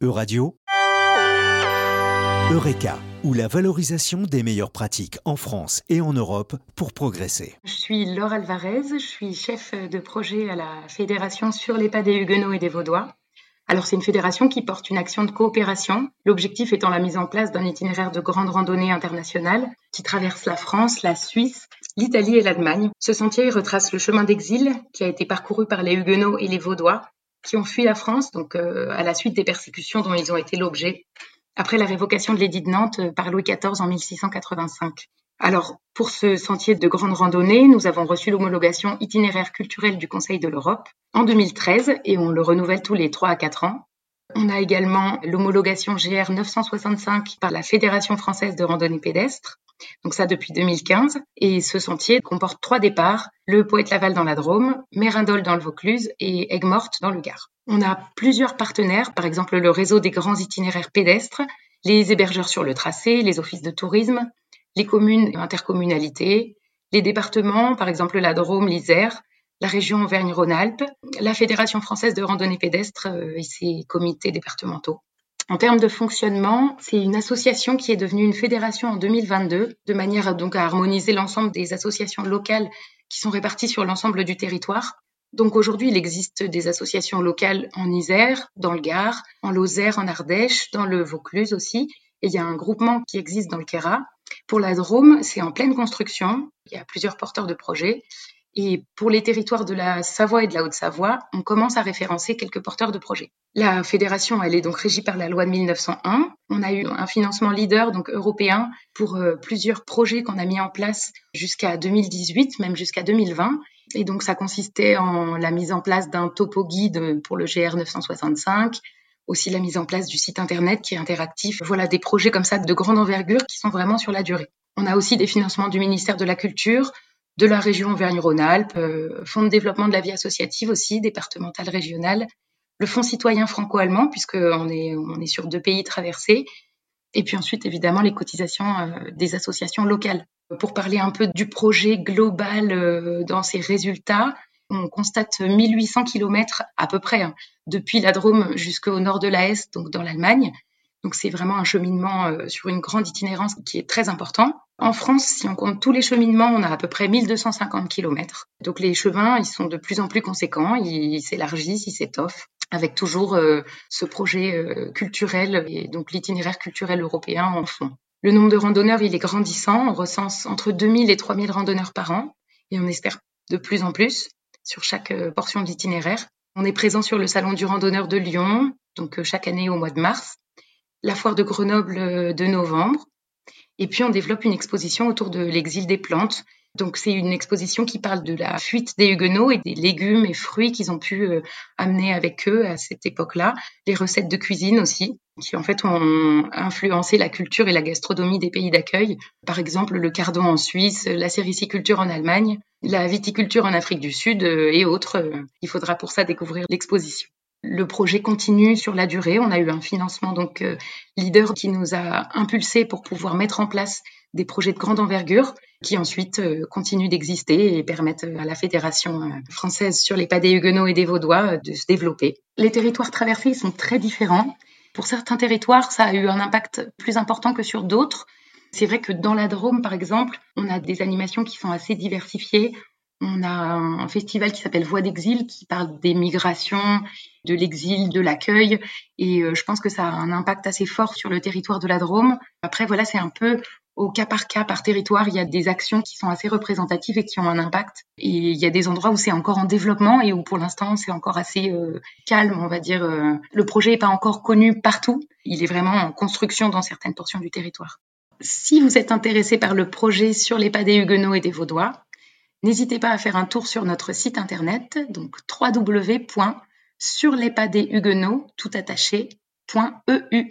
Euradio, Eureka, ou la valorisation des meilleures pratiques en France et en Europe pour progresser. Je suis Laure Alvarez, je suis chef de projet à la Fédération sur les pas des Huguenots et des Vaudois. Alors c'est une fédération qui porte une action de coopération, l'objectif étant la mise en place d'un itinéraire de grande randonnée internationale qui traverse la France, la Suisse, l'Italie et l'Allemagne. Ce sentier retrace le chemin d'exil qui a été parcouru par les Huguenots et les Vaudois qui ont fui la France donc euh, à la suite des persécutions dont ils ont été l'objet après la révocation de l'édit de Nantes euh, par Louis XIV en 1685. Alors, pour ce sentier de grande randonnée, nous avons reçu l'homologation itinéraire culturel du Conseil de l'Europe en 2013 et on le renouvelle tous les 3 à 4 ans. On a également l'homologation GR 965 par la Fédération française de randonnée pédestre. Donc ça depuis 2015. Et ce sentier comporte trois départs, le Poète-Laval dans la Drôme, Mérindol dans le Vaucluse et Aigues-Mortes dans le Gard. On a plusieurs partenaires, par exemple le réseau des grands itinéraires pédestres, les hébergeurs sur le tracé, les offices de tourisme, les communes et intercommunalités, les départements, par exemple la Drôme, l'Isère, la région Auvergne-Rhône-Alpes, la Fédération française de randonnée pédestre euh, et ses comités départementaux. En termes de fonctionnement, c'est une association qui est devenue une fédération en 2022, de manière donc à harmoniser l'ensemble des associations locales qui sont réparties sur l'ensemble du territoire. Donc aujourd'hui, il existe des associations locales en Isère, dans le Gard, en Lozère, en Ardèche, dans le Vaucluse aussi. Et il y a un groupement qui existe dans le Quéra pour la Drôme, c'est en pleine construction. Il y a plusieurs porteurs de projets. Et pour les territoires de la Savoie et de la Haute-Savoie, on commence à référencer quelques porteurs de projets. La fédération, elle est donc régie par la loi de 1901. On a eu un financement leader, donc européen, pour euh, plusieurs projets qu'on a mis en place jusqu'à 2018, même jusqu'à 2020. Et donc, ça consistait en la mise en place d'un topo guide pour le GR 965, aussi la mise en place du site internet qui est interactif. Voilà des projets comme ça de grande envergure qui sont vraiment sur la durée. On a aussi des financements du ministère de la Culture, de la région Auvergne-Rhône-Alpes, euh, Fonds de développement de la vie associative aussi, départemental, régional, le Fonds citoyen franco-allemand, puisqu'on est, on est sur deux pays traversés, et puis ensuite, évidemment, les cotisations euh, des associations locales. Pour parler un peu du projet global euh, dans ses résultats, on constate 1800 km à peu près, hein, depuis la Drôme jusqu'au nord de la Hesse, donc dans l'Allemagne. Donc c'est vraiment un cheminement euh, sur une grande itinérance qui est très important. En France, si on compte tous les cheminements, on a à peu près 1250 km. Donc les chemins, ils sont de plus en plus conséquents, ils s'élargissent, ils s'étoffent, avec toujours euh, ce projet euh, culturel et donc l'itinéraire culturel européen en fond. Le nombre de randonneurs, il est grandissant. On recense entre 2000 et 3000 randonneurs par an et on espère de plus en plus sur chaque portion de l'itinéraire. On est présent sur le Salon du randonneur de Lyon, donc chaque année au mois de mars la foire de Grenoble euh, de novembre. Et puis on développe une exposition autour de l'exil des plantes. Donc c'est une exposition qui parle de la fuite des Huguenots et des légumes et fruits qu'ils ont pu euh, amener avec eux à cette époque-là. Les recettes de cuisine aussi, qui en fait ont influencé la culture et la gastronomie des pays d'accueil. Par exemple le cardon en Suisse, la sériciculture en Allemagne, la viticulture en Afrique du Sud euh, et autres. Il faudra pour ça découvrir l'exposition. Le projet continue sur la durée. On a eu un financement donc euh, leader qui nous a impulsé pour pouvoir mettre en place des projets de grande envergure qui ensuite euh, continuent d'exister et permettent à la Fédération euh, française sur les pas des Huguenots et des Vaudois de se développer. Les territoires traversés sont très différents. Pour certains territoires, ça a eu un impact plus important que sur d'autres. C'est vrai que dans la Drôme, par exemple, on a des animations qui sont assez diversifiées. On a un festival qui s'appelle Voix d'exil qui parle des migrations, de l'exil, de l'accueil. Et euh, je pense que ça a un impact assez fort sur le territoire de la Drôme. Après, voilà, c'est un peu au cas par cas, par territoire, il y a des actions qui sont assez représentatives et qui ont un impact. Et il y a des endroits où c'est encore en développement et où pour l'instant c'est encore assez euh, calme, on va dire. Euh. le projet n'est pas encore connu partout. Il est vraiment en construction dans certaines portions du territoire. Si vous êtes intéressé par le projet sur les pas des Huguenots et des Vaudois, N'hésitez pas à faire un tour sur notre site internet, donc www.surlespadeshuguenots, tout attaché, .eu.